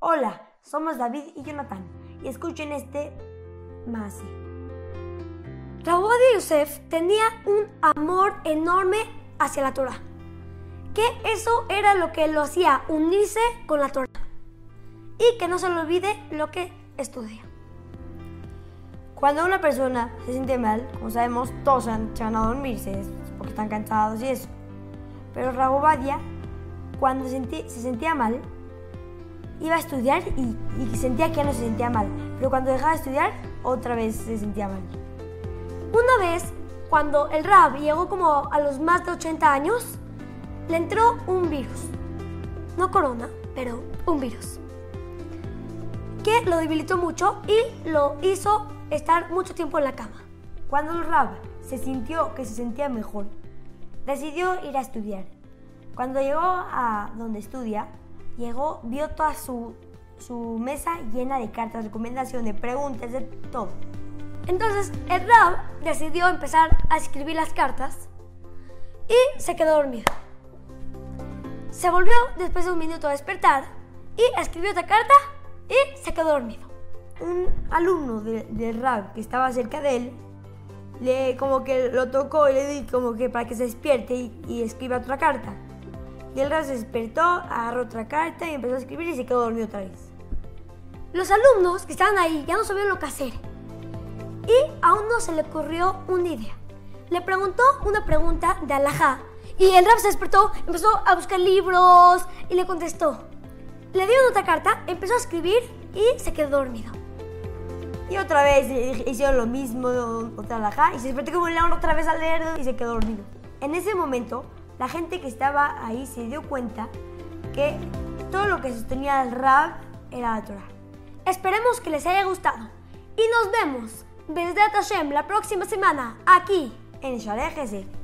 Hola, somos David y Jonathan y escuchen este Masi. Rabbi Yosef tenía un amor enorme hacia la Torah, que eso era lo que lo hacía unirse con la Torah y que no se le olvide lo que estudia. Cuando una persona se siente mal, como sabemos, todos se van a dormirse porque están cansados y eso. Pero Rabobadia, cuando se sentía mal, iba a estudiar y, sentía que no se sentía mal. Pero cuando dejaba de estudiar, otra vez se sentía mal. Una vez, cuando el Rab llegó como a los más de 80 años, le entró un virus. No corona, pero un virus. Que lo debilitó mucho y lo hizo estar mucho tiempo en la cama. Cuando el Rab se sintió que se sentía mejor, decidió ir a estudiar. Cuando llegó a donde estudia, llegó, vio toda su, su mesa llena de cartas, recomendaciones, preguntas, de todo. Entonces el Rab decidió empezar a escribir las cartas y se quedó dormido. Se volvió después de un minuto a despertar y escribió otra carta y se quedó dormido. Un alumno del de Rab que estaba cerca de él le como que lo tocó y le di como que para que se despierte y, y escriba otra carta. Y el se despertó, agarró otra carta y empezó a escribir y se quedó dormido otra vez. Los alumnos que estaban ahí ya no sabían lo que hacer. Y a uno se le ocurrió una idea. Le preguntó una pregunta de Alajá y el rap se despertó, empezó a buscar libros y le contestó. Le dio otra carta, empezó a escribir y se quedó dormido. Y otra vez hicieron lo mismo, otra alajá, y se despertó como un león otra vez a leer y se quedó dormido. En ese momento, la gente que estaba ahí se dio cuenta que todo lo que sostenía el rap era la Torah. Esperemos que les haya gustado y nos vemos desde Hashem la próxima semana aquí en Shalej